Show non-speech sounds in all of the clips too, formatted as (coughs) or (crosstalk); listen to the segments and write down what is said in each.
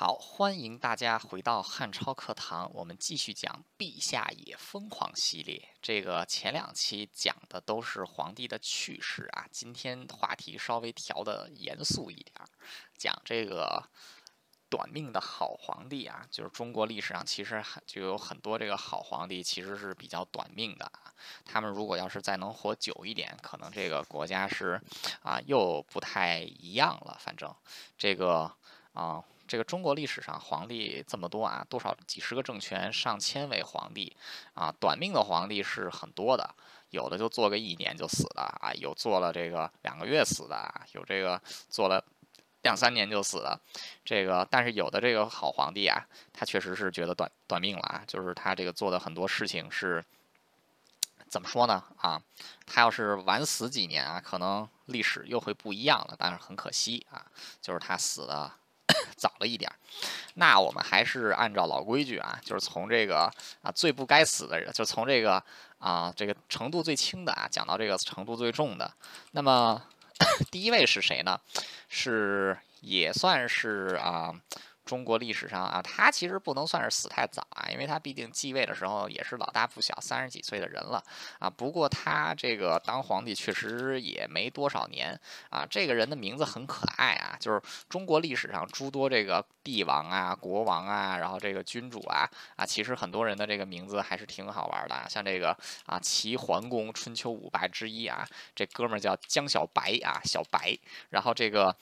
好，欢迎大家回到汉超课堂，我们继续讲“陛下也疯狂”系列。这个前两期讲的都是皇帝的趣事啊，今天话题稍微调的严肃一点，讲这个短命的好皇帝啊。就是中国历史上其实就有很多这个好皇帝，其实是比较短命的啊。他们如果要是再能活久一点，可能这个国家是啊又不太一样了。反正这个啊。这个中国历史上皇帝这么多啊，多少几十个政权，上千位皇帝啊，短命的皇帝是很多的，有的就做个一年就死的啊，有做了这个两个月死的啊，有这个做了两三年就死的，这个但是有的这个好皇帝啊，他确实是觉得短短命了啊，就是他这个做的很多事情是怎么说呢啊，他要是晚死几年啊，可能历史又会不一样了，但是很可惜啊，就是他死的。早了一点，那我们还是按照老规矩啊，就是从这个啊最不该死的人，就从这个啊这个程度最轻的啊讲到这个程度最重的。那么 (coughs) 第一位是谁呢？是也算是啊。中国历史上啊，他其实不能算是死太早啊，因为他毕竟继位的时候也是老大不小，三十几岁的人了啊。不过他这个当皇帝确实也没多少年啊。这个人的名字很可爱啊，就是中国历史上诸多这个帝王啊、国王啊，然后这个君主啊啊，其实很多人的这个名字还是挺好玩的。像这个啊，齐桓公春秋五霸之一啊，这哥们儿叫江小白啊，小白。然后这个。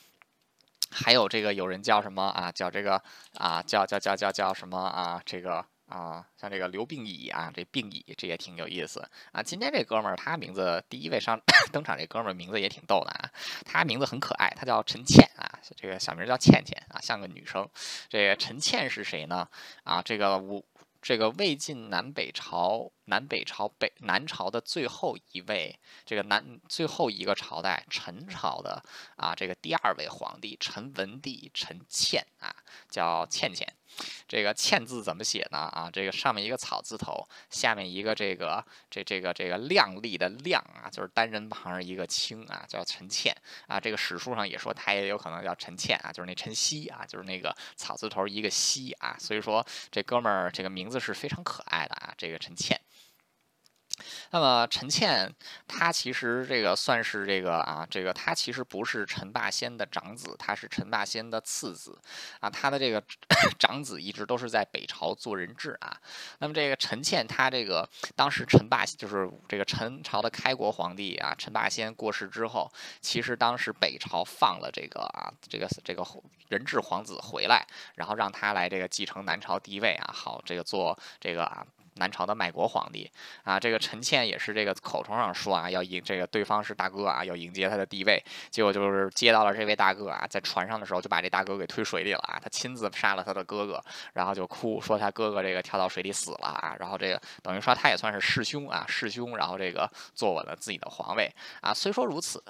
还有这个有人叫什么啊？叫这个啊，叫叫叫叫叫什么啊？这个啊，像这个刘病已啊，这病已这也挺有意思啊。今天这哥们儿他名字第一位上 (coughs) 登场，这哥们儿名字也挺逗的啊。他名字很可爱，他叫陈倩啊，这个小名叫倩倩啊，像个女生。这个陈倩是谁呢？啊，这个我。这个魏晋南北朝，南北朝北南朝的最后一位，这个南最后一个朝代陈朝的啊，这个第二位皇帝陈文帝陈倩啊，叫倩倩。这个“欠”字怎么写呢？啊，这个上面一个草字头，下面一个这个这这个这个亮丽的“亮”啊，就是单人旁一个“青”啊，叫陈倩啊。这个史书上也说他也有可能叫陈倩啊，就是那陈曦啊，就是那个草字头一个“曦”啊。所以说这哥们儿这个名字是非常可爱的啊，这个陈倩。那么陈倩，他其实这个算是这个啊，这个他其实不是陈霸先的长子，他是陈霸先的次子，啊，他的这个 (coughs) 长子一直都是在北朝做人质啊。那么这个陈倩，他这个当时陈霸就是这个陈朝的开国皇帝啊，陈霸先过世之后，其实当时北朝放了这个啊，这个这个人质皇子回来，然后让他来这个继承南朝帝位啊，好这个做这个啊。南朝的卖国皇帝啊，这个陈倩也是这个口头上说啊，要迎这个对方是大哥啊，要迎接他的地位，结果就是接到了这位大哥啊，在船上的时候就把这大哥给推水里了啊，他亲自杀了他的哥哥，然后就哭说他哥哥这个跳到水里死了啊，然后这个等于说他也算是弑兄啊，弑兄，然后这个坐稳了自己的皇位啊。虽说如此。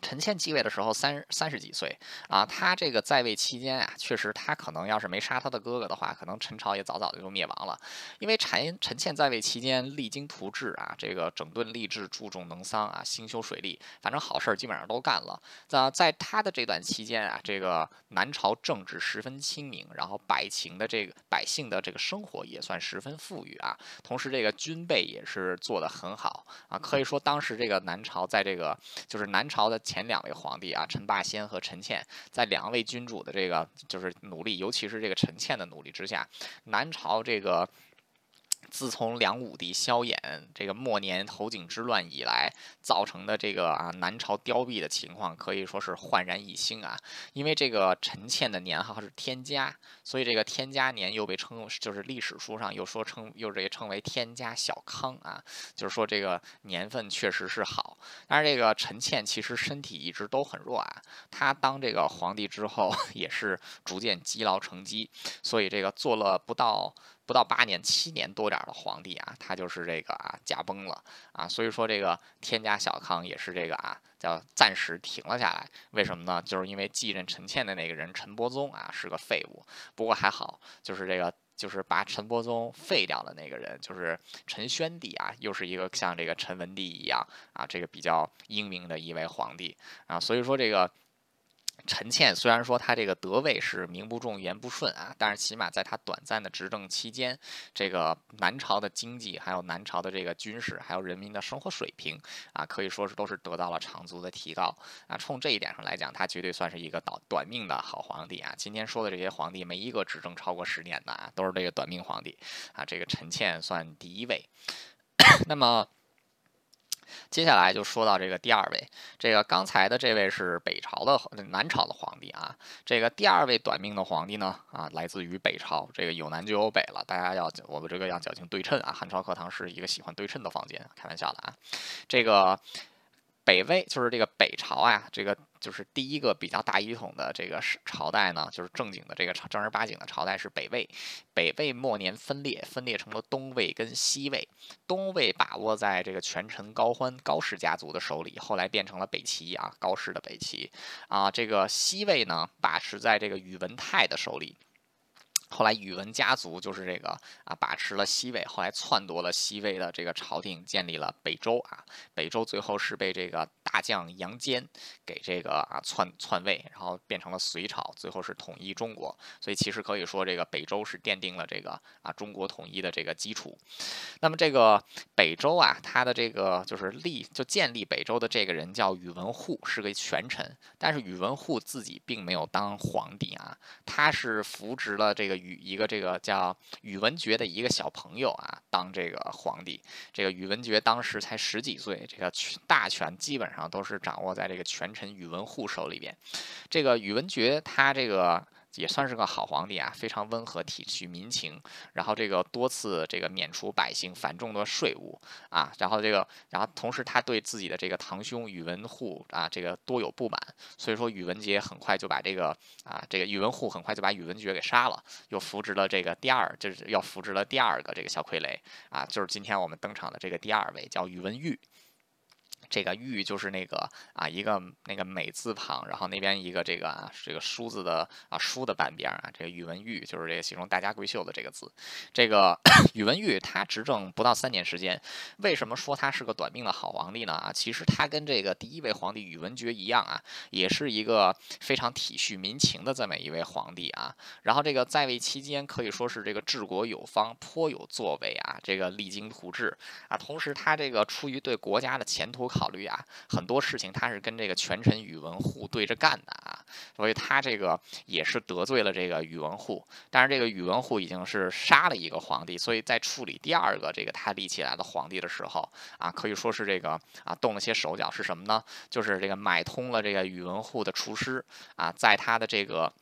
陈倩继位的时候三三十几岁啊，他这个在位期间啊，确实他可能要是没杀他的哥哥的话，可能陈朝也早早的就灭亡了。因为陈陈倩在位期间励精图治啊，这个整顿吏治，注重农桑啊，兴修水利，反正好事儿基本上都干了。在在他的这段期间啊，这个南朝政治十分清明，然后百姓的这个百姓的这个生活也算十分富裕啊。同时这个军备也是做得很好啊，可以说当时这个南朝在这个就是南朝的。前两位皇帝啊，陈霸先和陈倩，在两位君主的这个就是努力，尤其是这个陈倩的努力之下，南朝这个。自从梁武帝萧衍这个末年侯景之乱以来，造成的这个啊南朝凋敝的情况，可以说是焕然一新啊。因为这个陈倩的年号是天嘉，所以这个天嘉年又被称，就是历史书上又说称，又这称为天嘉小康啊，就是说这个年份确实是好。但是这个陈倩其实身体一直都很弱啊，他当这个皇帝之后，(laughs) 也是逐渐积劳成疾，所以这个做了不到。不到八年、七年多点的皇帝啊，他就是这个啊驾崩了啊，所以说这个天家小康也是这个啊叫暂时停了下来。为什么呢？就是因为继任陈倩的那个人陈伯宗啊是个废物。不过还好，就是这个就是把陈伯宗废掉的那个人，就是陈宣帝啊，又是一个像这个陈文帝一样啊这个比较英明的一位皇帝啊。所以说这个。陈倩虽然说他这个得位是名不正言不顺啊，但是起码在他短暂的执政期间，这个南朝的经济，还有南朝的这个军事，还有人民的生活水平啊，可以说是都是得到了长足的提高啊。冲这一点上来讲，他绝对算是一个短短命的好皇帝啊。今天说的这些皇帝，没一个执政超过十年的啊，都是这个短命皇帝啊。这个陈倩算第一位，(coughs) 那么。接下来就说到这个第二位，这个刚才的这位是北朝的南朝的皇帝啊，这个第二位短命的皇帝呢啊，来自于北朝，这个有南就有北了，大家要我们这个要讲清对称啊，汉朝课堂是一个喜欢对称的房间，开玩笑的啊，这个。北魏就是这个北朝啊，这个就是第一个比较大一统的这个朝代呢，就是正经的这个正儿八经的朝代是北魏。北魏末年分裂，分裂成了东魏跟西魏。东魏把握在这个权臣高欢高氏家族的手里，后来变成了北齐啊，高氏的北齐啊。这个西魏呢，把持在这个宇文泰的手里。后来宇文家族就是这个啊，把持了西魏，后来篡夺了西魏的这个朝廷，建立了北周啊。北周最后是被这个大将杨坚给这个啊篡篡位，然后变成了隋朝，最后是统一中国。所以其实可以说，这个北周是奠定了这个啊中国统一的这个基础。那么这个北周啊，他的这个就是立就建立北周的这个人叫宇文护，是个权臣。但是宇文护自己并没有当皇帝啊，他是扶植了这个。宇一个这个叫宇文觉的一个小朋友啊，当这个皇帝。这个宇文觉当时才十几岁，这个大权基本上都是掌握在这个权臣宇文护手里边。这个宇文觉他这个。也算是个好皇帝啊，非常温和，体恤民情，然后这个多次这个免除百姓繁重的税务啊，然后这个，然后同时他对自己的这个堂兄宇文护啊，这个多有不满，所以说宇文杰很快就把这个啊，这个宇文护很快就把宇文觉给杀了，又扶植了这个第二，就是要扶植了第二个这个小傀儡啊，就是今天我们登场的这个第二位叫宇文毓。这个玉就是那个啊，一个那个美字旁，然后那边一个这个啊这个书字的啊书的半边啊，这个宇文毓就是这个形容大家闺秀的这个字。这个 (clears throat) 宇文毓他执政不到三年时间，为什么说他是个短命的好皇帝呢？啊，其实他跟这个第一位皇帝宇文觉一样啊，也是一个非常体恤民情的这么一位皇帝啊。然后这个在位期间可以说是这个治国有方，颇有作为啊，这个励精图治啊。同时他这个出于对国家的前途考。虑啊，很多事情他是跟这个权臣宇文护对着干的啊，所以他这个也是得罪了这个宇文护。但是这个宇文护已经是杀了一个皇帝，所以在处理第二个这个他立起来的皇帝的时候啊，可以说是这个啊动了些手脚，是什么呢？就是这个买通了这个宇文护的厨师啊，在他的这个。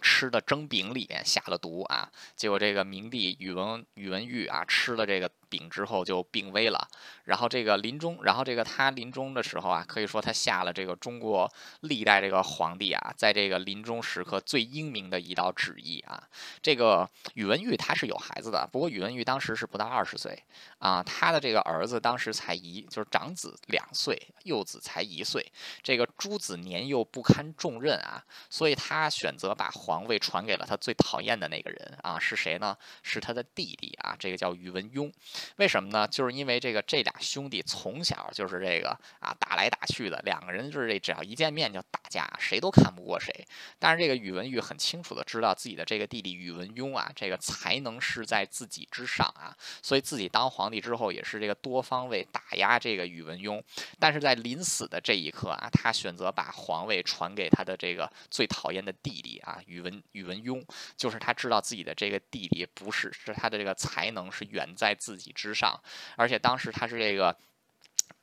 吃的蒸饼里面下了毒啊，结果这个明帝宇文宇文毓啊吃了这个丙之后就病危了，然后这个临终，然后这个他临终的时候啊，可以说他下了这个中国历代这个皇帝啊，在这个临终时刻最英明的一道旨意啊。这个宇文毓他是有孩子的，不过宇文毓当时是不到二十岁啊，他的这个儿子当时才一就是长子两岁，幼子才一岁，这个诸子年幼不堪重任啊，所以他选择把皇位传给了他最讨厌的那个人啊，是谁呢？是他的弟弟啊，这个叫宇文邕。为什么呢？就是因为这个这俩兄弟从小就是这个啊打来打去的，两个人就是这只要一见面就打架，谁都看不过谁。但是这个宇文毓很清楚的知道自己的这个弟弟宇文邕啊，这个才能是在自己之上啊，所以自己当皇帝之后也是这个多方位打压这个宇文邕。但是在临死的这一刻啊，他选择把皇位传给他的这个最讨厌的弟弟啊宇。宇文宇文邕，就是他知道自己的这个弟弟不是，是他的这个才能是远在自己之上，而且当时他是这个。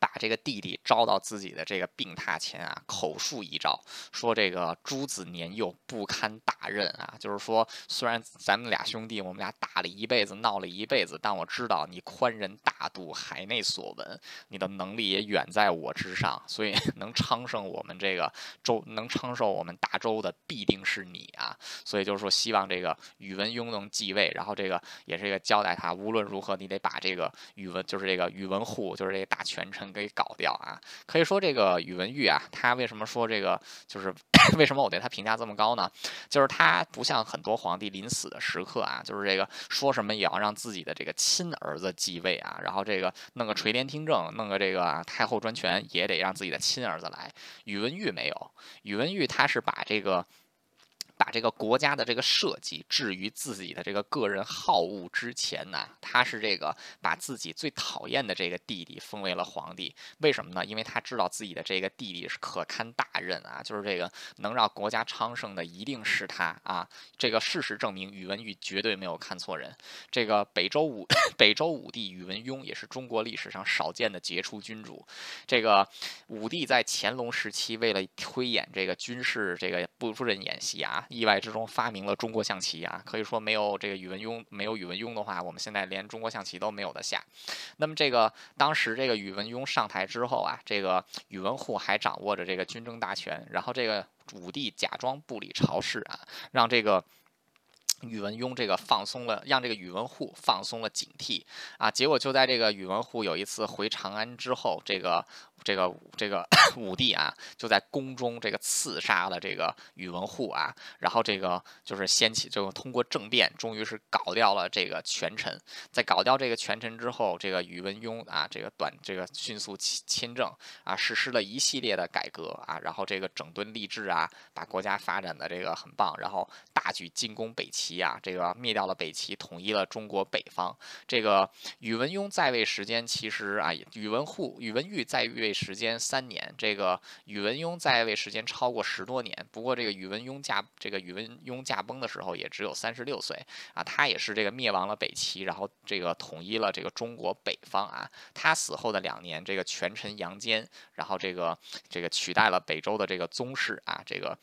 把这个弟弟招到自己的这个病榻前啊，口述遗诏，说这个诸子年幼不堪大任啊，就是说虽然咱们俩兄弟，我们俩打了一辈子，闹了一辈子，但我知道你宽仁大度，海内所闻，你的能力也远在我之上，所以 (laughs) 能昌盛我们这个周，能昌盛我们大周的必定是你啊，所以就是说希望这个宇文邕能继位，然后这个也是一个交代他，无论如何你得把这个宇文，就是这个宇文护，就是这个大权。臣给搞掉啊。可以说这个宇文毓啊，他为什么说这个就是 (coughs) 为什么我对他评价这么高呢？就是他不像很多皇帝临死的时刻啊，就是这个说什么也要让自己的这个亲儿子继位啊，然后这个弄个垂帘听政，弄个这个太后专权也得让自己的亲儿子来。宇文毓没有，宇文毓他是把这个。把这个国家的这个设计置于自己的这个个人好恶之前呢，他是这个把自己最讨厌的这个弟弟封为了皇帝。为什么呢？因为他知道自己的这个弟弟是可堪大任啊，就是这个能让国家昌盛的一定是他啊。这个事实证明，宇文毓绝对没有看错人。这个北周武 (coughs) 北周武帝宇文邕也是中国历史上少见的杰出君主。这个武帝在乾隆时期为了推演这个军事这个不不忍演习啊。意外之中发明了中国象棋啊，可以说没有这个宇文邕，没有宇文邕的话，我们现在连中国象棋都没有的下。那么这个当时这个宇文邕上台之后啊，这个宇文护还掌握着这个军政大权，然后这个武帝假装不理朝事啊，让这个。宇文邕这个放松了，让这个宇文护放松了警惕啊，结果就在这个宇文护有一次回长安之后，这个这个这个 (coughs) 武帝啊，就在宫中这个刺杀了这个宇文护啊，然后这个就是掀起，就通过政变，终于是搞掉了这个权臣。在搞掉这个权臣之后，这个宇文邕啊，这个短这个迅速亲亲政啊，实施了一系列的改革啊，然后这个整顿吏治啊，把国家发展的这个很棒，然后大举进攻北齐。齐啊，这个灭掉了北齐，统一了中国北方。这个宇文邕在位时间其实啊，宇文护、宇文毓在位时间三年，这个宇文邕在位时间超过十多年。不过这个宇文邕驾这个宇文邕驾崩的时候也只有三十六岁啊，他也是这个灭亡了北齐，然后这个统一了这个中国北方啊。他死后的两年，这个权臣杨坚，然后这个这个取代了北周的这个宗室啊，这个。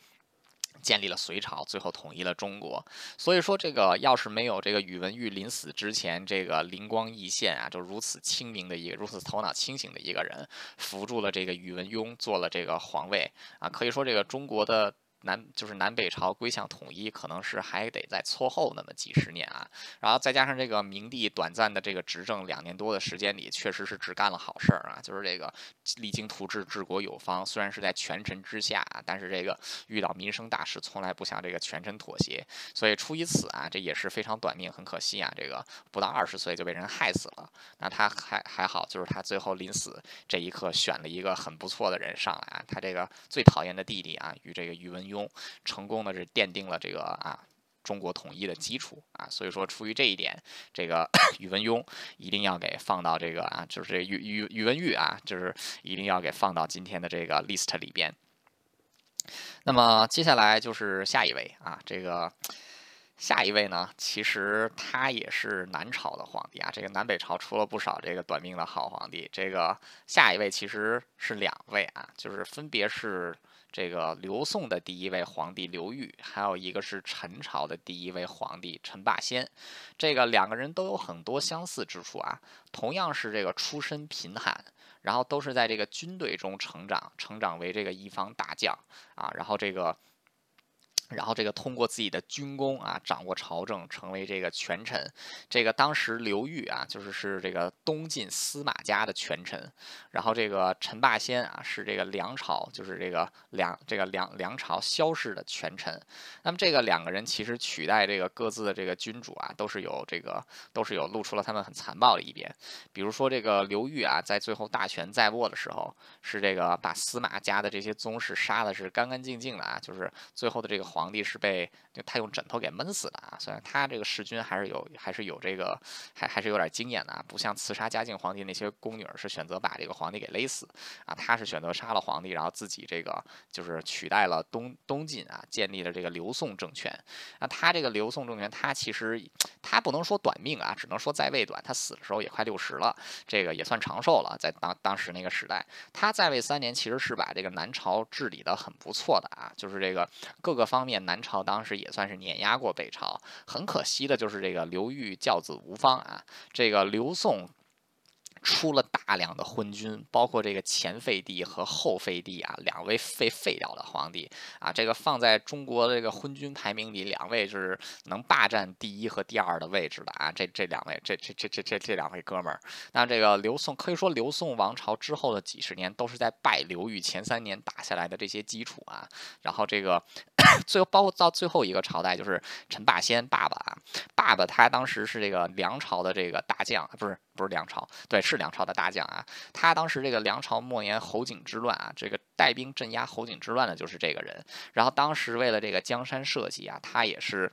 建立了隋朝，最后统一了中国。所以说，这个要是没有这个宇文毓临死之前这个灵光一现啊，就如此清明的一个、如此头脑清醒的一个人，扶住了这个宇文邕，做了这个皇位啊，可以说这个中国的。南就是南北朝归向统一，可能是还得再错后那么几十年啊。然后再加上这个明帝短暂的这个执政两年多的时间里，确实是只干了好事儿啊。就是这个励精图治、治国有方，虽然是在权臣之下，但是这个遇到民生大事，从来不向这个权臣妥协。所以出于此啊，这也是非常短命，很可惜啊。这个不到二十岁就被人害死了。那他还还好，就是他最后临死这一刻选了一个很不错的人上来啊。他这个最讨厌的弟弟啊，与这个宇文邕。成功的是奠定了这个啊中国统一的基础啊，所以说出于这一点，这个 (coughs) 宇文邕一定要给放到这个啊，就是这宇宇宇文毓啊，就是一定要给放到今天的这个 list 里边。那么接下来就是下一位啊，这个下一位呢，其实他也是南朝的皇帝啊，这个南北朝出了不少这个短命的好皇帝，这个下一位其实是两位啊，就是分别是。这个刘宋的第一位皇帝刘裕，还有一个是陈朝的第一位皇帝陈霸先，这个两个人都有很多相似之处啊，同样是这个出身贫寒，然后都是在这个军队中成长，成长为这个一方大将啊，然后这个。然后这个通过自己的军功啊，掌握朝政，成为这个权臣。这个当时刘裕啊，就是是这个东晋司马家的权臣。然后这个陈霸先啊，是这个梁朝，就是这个梁这个梁梁朝萧氏的权臣。那么这个两个人其实取代这个各自的这个君主啊，都是有这个都是有露出了他们很残暴的一边。比如说这个刘裕啊，在最后大权在握的时候，是这个把司马家的这些宗室杀的是干干净净的啊，就是最后的这个皇。皇帝是被就他用枕头给闷死的啊！虽然他这个弑君还是有还是有这个还还是有点经验的啊，不像刺杀嘉靖皇帝那些宫女是选择把这个皇帝给勒死啊，他是选择杀了皇帝，然后自己这个就是取代了东东晋啊，建立了这个刘宋政权。那他这个刘宋政权，他其实他不能说短命啊，只能说在位短。他死的时候也快六十了，这个也算长寿了，在当当时那个时代，他在位三年其实是把这个南朝治理的很不错的啊，就是这个各个方面。南朝当时也算是碾压过北朝，很可惜的就是这个刘裕教子无方啊，这个刘宋。出了大量的昏君，包括这个前废帝和后废帝啊，两位废废掉的皇帝。啊，这个放在中国的这个昏君排名里，两位是能霸占第一和第二的位置的啊，这这两位，这这这这这这两位哥们儿，那这个刘宋可以说刘宋王朝之后的几十年都是在拜刘裕前三年打下来的这些基础啊，然后这个最后包括到最后一个朝代就是陈霸先爸爸啊，爸爸他当时是这个梁朝的这个大将，不是。不是梁朝，对，是梁朝的大将啊。他当时这个梁朝末年侯景之乱啊，这个带兵镇压侯景之乱的就是这个人。然后当时为了这个江山社稷啊，他也是。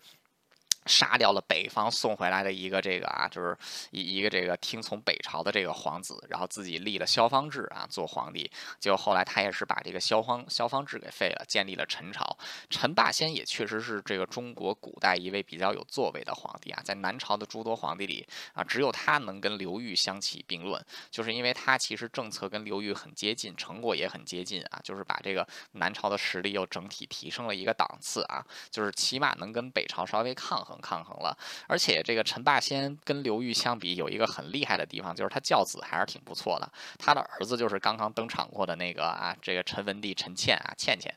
杀掉了北方送回来的一个这个啊，就是一一个这个听从北朝的这个皇子，然后自己立了萧方志啊做皇帝。结果后来他也是把这个萧方萧方志给废了，建立了陈朝。陈霸先也确实是这个中国古代一位比较有作为的皇帝啊，在南朝的诸多皇帝里啊，只有他能跟刘裕相提并论，就是因为他其实政策跟刘裕很接近，成果也很接近啊，就是把这个南朝的实力又整体提升了一个档次啊，就是起码能跟北朝稍微抗衡。抗衡了，而且这个陈霸先跟刘裕相比，有一个很厉害的地方，就是他教子还是挺不错的。他的儿子就是刚刚登场过的那个啊，这个陈文帝陈倩啊，倩倩。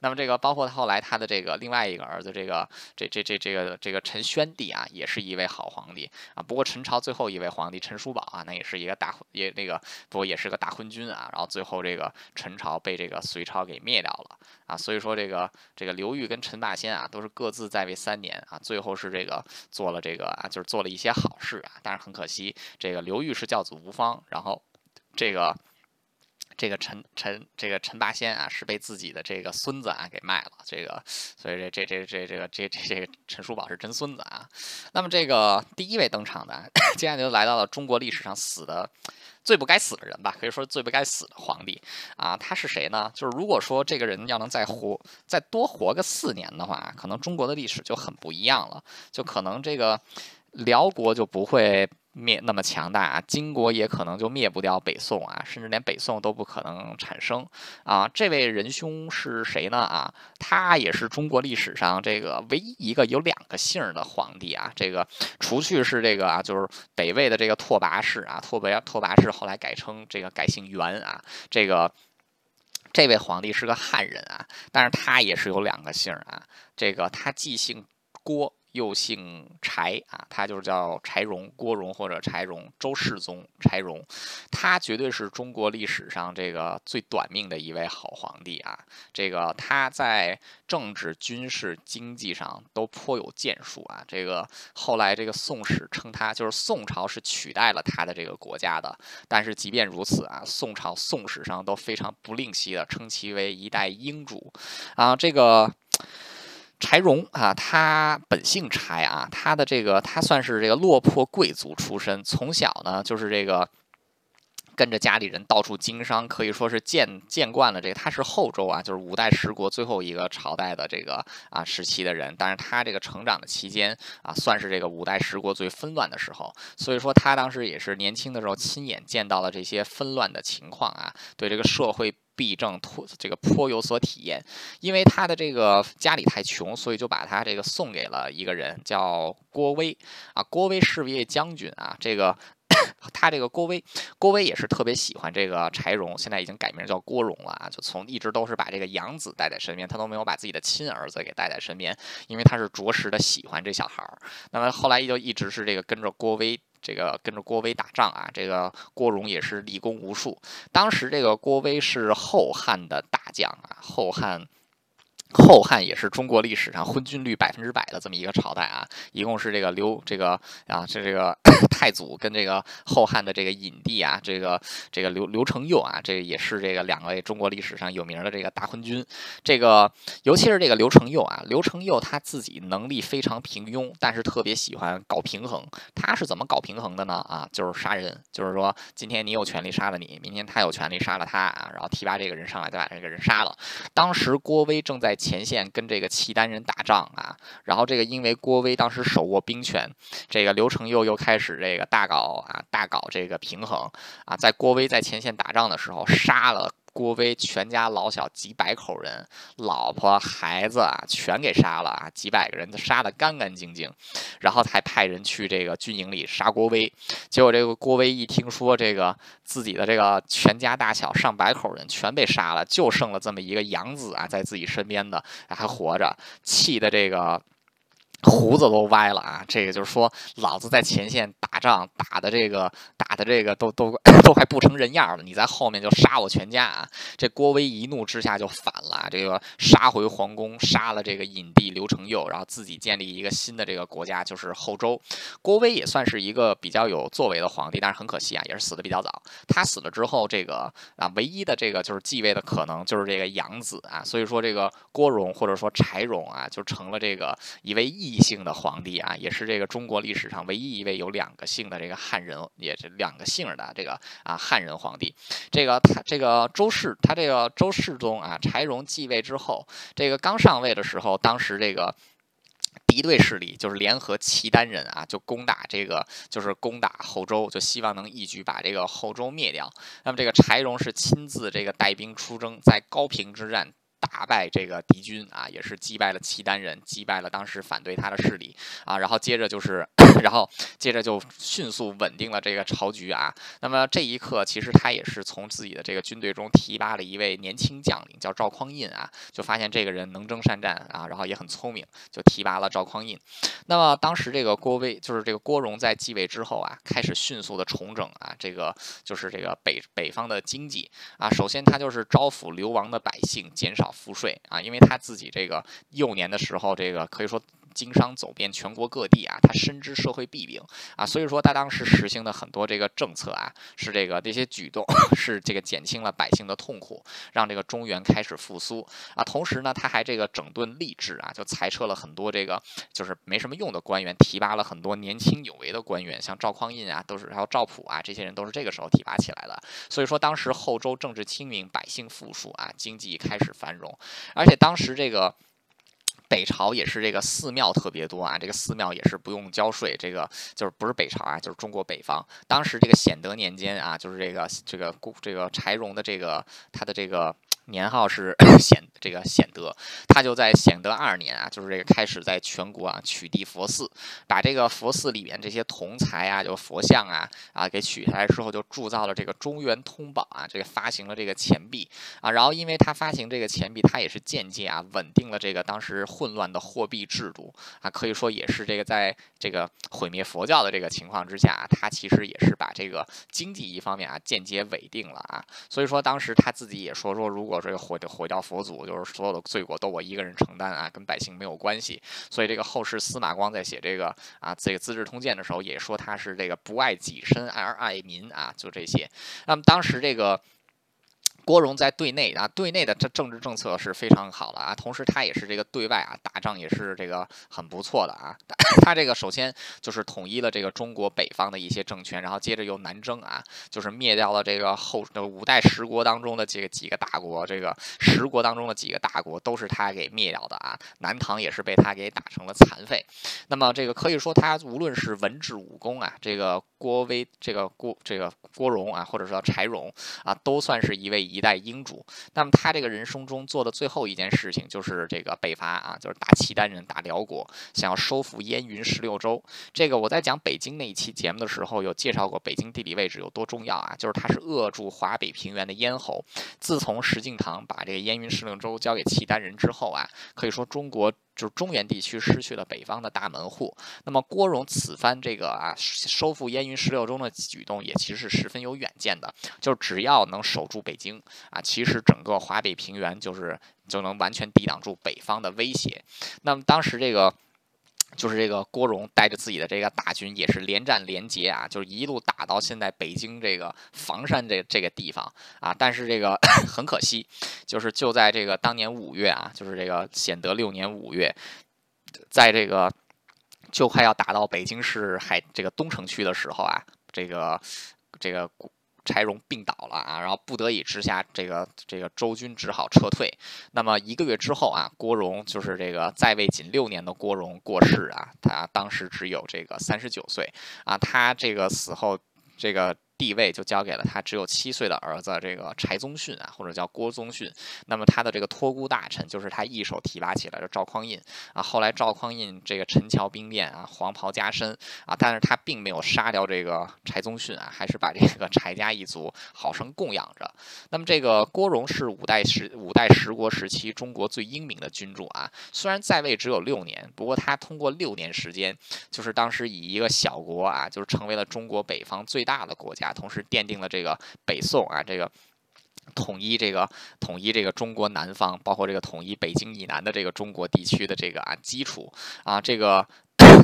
那么这个包括后来他的这个另外一个儿子，这个这这这这个这个陈宣帝啊，也是一位好皇帝啊。不过陈朝最后一位皇帝陈叔宝啊，那也是一个大也那个不过也是个大昏君啊。然后最后这个陈朝被这个隋朝给灭掉了啊。所以说这个这个刘裕跟陈霸先啊，都是各自在位三年啊，最后。是这个做了这个啊，就是做了一些好事啊，但是很可惜，这个刘裕是教子无方，然后这个这个陈陈这个陈霸仙啊，是被自己的这个孙子啊给卖了，这个所以这这这这这个这这这个陈叔宝是真孙子啊。那么这个第一位登场的，接下来就来到了中国历史上死的。最不该死的人吧，可以说最不该死的皇帝啊，他是谁呢？就是如果说这个人要能再活再多活个四年的话，可能中国的历史就很不一样了，就可能这个辽国就不会。灭那么强大啊，金国也可能就灭不掉北宋啊，甚至连北宋都不可能产生啊。这位仁兄是谁呢？啊，他也是中国历史上这个唯一一个有两个姓的皇帝啊。这个除去是这个啊，就是北魏的这个拓跋氏啊，拓跋拓跋氏后来改称这个改姓元啊。这个这位皇帝是个汉人啊，但是他也是有两个姓啊。这个他既姓郭。又姓柴啊，他就是叫柴荣、郭荣或者柴荣，周世宗柴荣，他绝对是中国历史上这个最短命的一位好皇帝啊。这个他在政治、军事、经济上都颇有建树啊。这个后来这个宋史称他就是宋朝是取代了他的这个国家的，但是即便如此啊，宋朝宋史上都非常不吝惜的称其为一代英主啊。这个。柴荣啊，他本姓柴啊，他的这个他算是这个落魄贵族出身，从小呢就是这个跟着家里人到处经商，可以说是见见惯了这个。他是后周啊，就是五代十国最后一个朝代的这个啊时期的人，但是他这个成长的期间啊，算是这个五代十国最纷乱的时候，所以说他当时也是年轻的时候亲眼见到了这些纷乱的情况啊，对这个社会。弊政颇这个颇有所体验，因为他的这个家里太穷，所以就把他这个送给了一个人，叫郭威啊。郭威是位将军啊，这个他这个郭威，郭威也是特别喜欢这个柴荣，现在已经改名叫郭荣了啊。就从一直都是把这个养子带在身边，他都没有把自己的亲儿子给带在身边，因为他是着实的喜欢这小孩儿。那么后来就一直是这个跟着郭威。这个跟着郭威打仗啊，这个郭荣也是立功无数。当时这个郭威是后汉的大将啊，后汉。后汉也是中国历史上昏君率百分之百的这么一个朝代啊，一共是这个刘这个啊，是这个太祖跟这个后汉的这个隐帝啊，这个这个刘刘承佑啊，这也是这个两位中国历史上有名的这个大昏君。这个尤其是这个刘承佑啊，刘承佑他自己能力非常平庸，但是特别喜欢搞平衡。他是怎么搞平衡的呢？啊，就是杀人，就是说今天你有权利杀了你，明天他有权利杀了他啊，然后提拔这个人上来再把这个人杀了。当时郭威正在。前线跟这个契丹人打仗啊，然后这个因为郭威当时手握兵权，这个刘承佑又开始这这个大搞啊，大搞这个平衡啊，在郭威在前线打仗的时候，杀了郭威全家老小几百口人，老婆孩子啊全给杀了啊，几百个人都杀得干干净净，然后才派人去这个军营里杀郭威。结果这个郭威一听说这个自己的这个全家大小上百口人全被杀了，就剩了这么一个养子啊在自己身边的还活着，气的这个。胡子都歪了啊！这个就是说，老子在前线打仗打的这个打的这个都都 (coughs) 都还不成人样了，你在后面就杀我全家啊！这郭威一怒之下就反了，这个杀回皇宫，杀了这个隐帝刘承佑，然后自己建立一个新的这个国家，就是后周。郭威也算是一个比较有作为的皇帝，但是很可惜啊，也是死的比较早。他死了之后，这个啊唯一的这个就是继位的可能就是这个养子啊，所以说这个郭荣或者说柴荣啊，就成了这个一位义异。姓的皇帝啊，也是这个中国历史上唯一一位有两个姓的这个汉人，也是两个姓的这个啊汉人皇帝。这个他这个周世，他这个周世宗啊，柴荣继位之后，这个刚上位的时候，当时这个敌对势力就是联合契丹人啊，就攻打这个，就是攻打后周，就希望能一举把这个后周灭掉。那么这个柴荣是亲自这个带兵出征，在高平之战。打败这个敌军啊，也是击败了契丹人，击败了当时反对他的势力啊，然后接着就是，(coughs) 然后接着就迅速稳定了这个朝局啊。那么这一刻，其实他也是从自己的这个军队中提拔了一位年轻将领，叫赵匡胤啊，就发现这个人能征善战啊，然后也很聪明，就提拔了赵匡胤。那么当时这个郭威，就是这个郭荣在继位之后啊，开始迅速的重整啊，这个就是这个北北方的经济啊，首先他就是招抚流亡的百姓，减少。赋税啊，因为他自己这个幼年的时候，这个可以说。经商走遍全国各地啊，他深知社会弊病啊，所以说他当时实行的很多这个政策啊，是这个这些举动是这个减轻了百姓的痛苦，让这个中原开始复苏啊。同时呢，他还这个整顿吏治啊，就裁撤了很多这个就是没什么用的官员，提拔了很多年轻有为的官员，像赵匡胤啊，都是还有赵普啊，这些人都是这个时候提拔起来的。所以说当时后周政治清明，百姓富庶啊，经济开始繁荣，而且当时这个。北朝也是这个寺庙特别多啊，这个寺庙也是不用交税，这个就是不是北朝啊，就是中国北方。当时这个显德年间啊，就是这个这个这个柴荣的这个他的这个。年号是 (coughs) 显这个显德，他就在显德二年啊，就是这个开始在全国啊取缔佛寺，把这个佛寺里面这些铜材啊，就佛像啊啊给取下来之后，就铸造了这个中原通宝啊，这个发行了这个钱币。啊，然后因为他发行这个钱币，他也是间接啊稳定了这个当时混乱的货币制度。啊，可以说也是这个在这个毁灭佛教的这个情况之下，他其实也是把这个经济一方面啊间接稳定了啊，所以说当时他自己也说说如果。这个毁掉毁掉佛祖，就是所有的罪过都我一个人承担啊，跟百姓没有关系。所以这个后世司马光在写这个啊这个《资治通鉴》的时候，也说他是这个不爱己身而爱民啊，就这些。那么当时这个。郭荣在对内啊，对内的这政治政策是非常好的啊，同时他也是这个对外啊打仗也是这个很不错的啊。他这个首先就是统一了这个中国北方的一些政权，然后接着又南征啊，就是灭掉了这个后五代十国当中的这个几个大国，这个十国当中的几个大国都是他给灭掉的啊。南唐也是被他给打成了残废。那么这个可以说他无论是文治武功啊，这个郭威这个郭这个郭荣啊，或者说柴荣啊，都算是一位。一代英主，那么他这个人生中做的最后一件事情就是这个北伐啊，就是打契丹人，打辽国，想要收复燕云十六州。这个我在讲北京那一期节目的时候有介绍过，北京地理位置有多重要啊，就是它是扼住华北平原的咽喉。自从石敬瑭把这个燕云十六州交给契丹人之后啊，可以说中国。就是中原地区失去了北方的大门户，那么郭荣此番这个啊收复燕云十六州的举动也其实是十分有远见的，就是只要能守住北京啊，其实整个华北平原就是就能完全抵挡住北方的威胁。那么当时这个。就是这个郭荣带着自己的这个大军，也是连战连捷啊，就是一路打到现在北京这个房山这这个地方啊。但是这个 (clears throat) 很可惜，就是就在这个当年五月啊，就是这个显德六年五月，在这个就快要打到北京市海这个东城区的时候啊，这个这个。柴荣病倒了啊，然后不得已之下，这个这个周军只好撤退。那么一个月之后啊，郭荣就是这个在位仅六年的郭荣过世啊，他当时只有这个三十九岁啊，他这个死后。这个。地位就交给了他只有七岁的儿子这个柴宗训啊，或者叫郭宗训。那么他的这个托孤大臣就是他一手提拔起来的赵匡胤啊。后来赵匡胤这个陈桥兵变啊，黄袍加身啊，但是他并没有杀掉这个柴宗训啊，还是把这个柴家一族好生供养着。那么这个郭荣是五代十五代十国时期中国最英明的君主啊。虽然在位只有六年，不过他通过六年时间，就是当时以一个小国啊，就是成为了中国北方最大的国家。同时奠定了这个北宋啊，这个统一这个统一这个中国南方，包括这个统一北京以南的这个中国地区的这个啊基础啊，这个。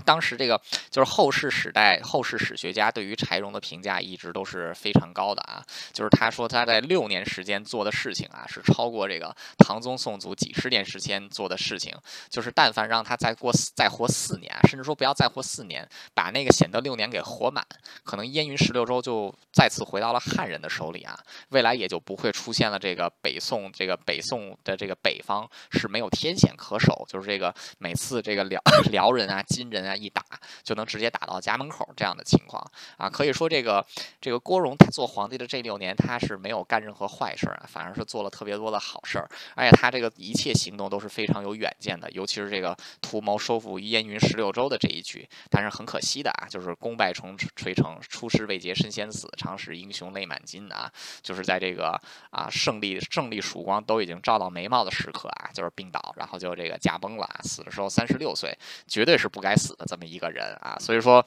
当时这个就是后世史代后世史学家对于柴荣的评价一直都是非常高的啊，就是他说他在六年时间做的事情啊，是超过这个唐宗宋祖几十年时间做的事情。就是但凡让他再过再活四年，甚至说不要再活四年，把那个显德六年给活满，可能燕云十六州就再次回到了汉人的手里啊，未来也就不会出现了这个北宋这个北宋的这个北方是没有天险可守，就是这个每次这个辽 (laughs) 辽人啊金。人人家，一打就能直接打到家门口这样的情况啊，可以说这个这个郭荣他做皇帝的这六年，他是没有干任何坏事啊，反而是做了特别多的好事儿，而且他这个一切行动都是非常有远见的，尤其是这个图谋收复燕云十六州的这一局，但是很可惜的啊，就是功败重垂成，出师未捷身先死，常使英雄泪满襟啊，就是在这个啊胜利胜利曙光都已经照到眉毛的时刻啊，就是病倒，然后就这个驾崩了啊，死的时候三十六岁，绝对是不该。死的这么一个人啊，所以说，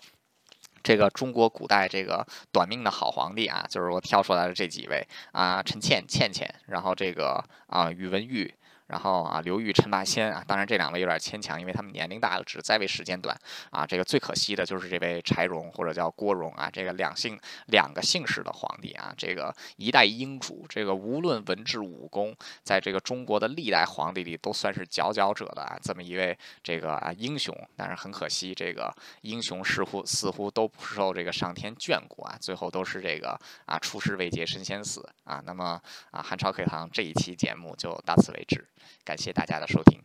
这个中国古代这个短命的好皇帝啊，就是我挑出来的这几位啊，陈倩、倩倩，然后这个啊，宇文毓。然后啊，刘裕、陈霸先啊，当然这两位有点牵强，因为他们年龄大了，只在位时间短啊。这个最可惜的就是这位柴荣或者叫郭荣啊，这个两姓两个姓氏的皇帝啊，这个一代英主，这个无论文治武功，在这个中国的历代皇帝里都算是佼佼者的啊，这么一位这个啊英雄。但是很可惜，这个英雄似乎似乎都不受这个上天眷顾啊，最后都是这个啊出师未捷身先死啊。那么啊，汉朝课堂这一期节目就到此为止。感谢大家的收听。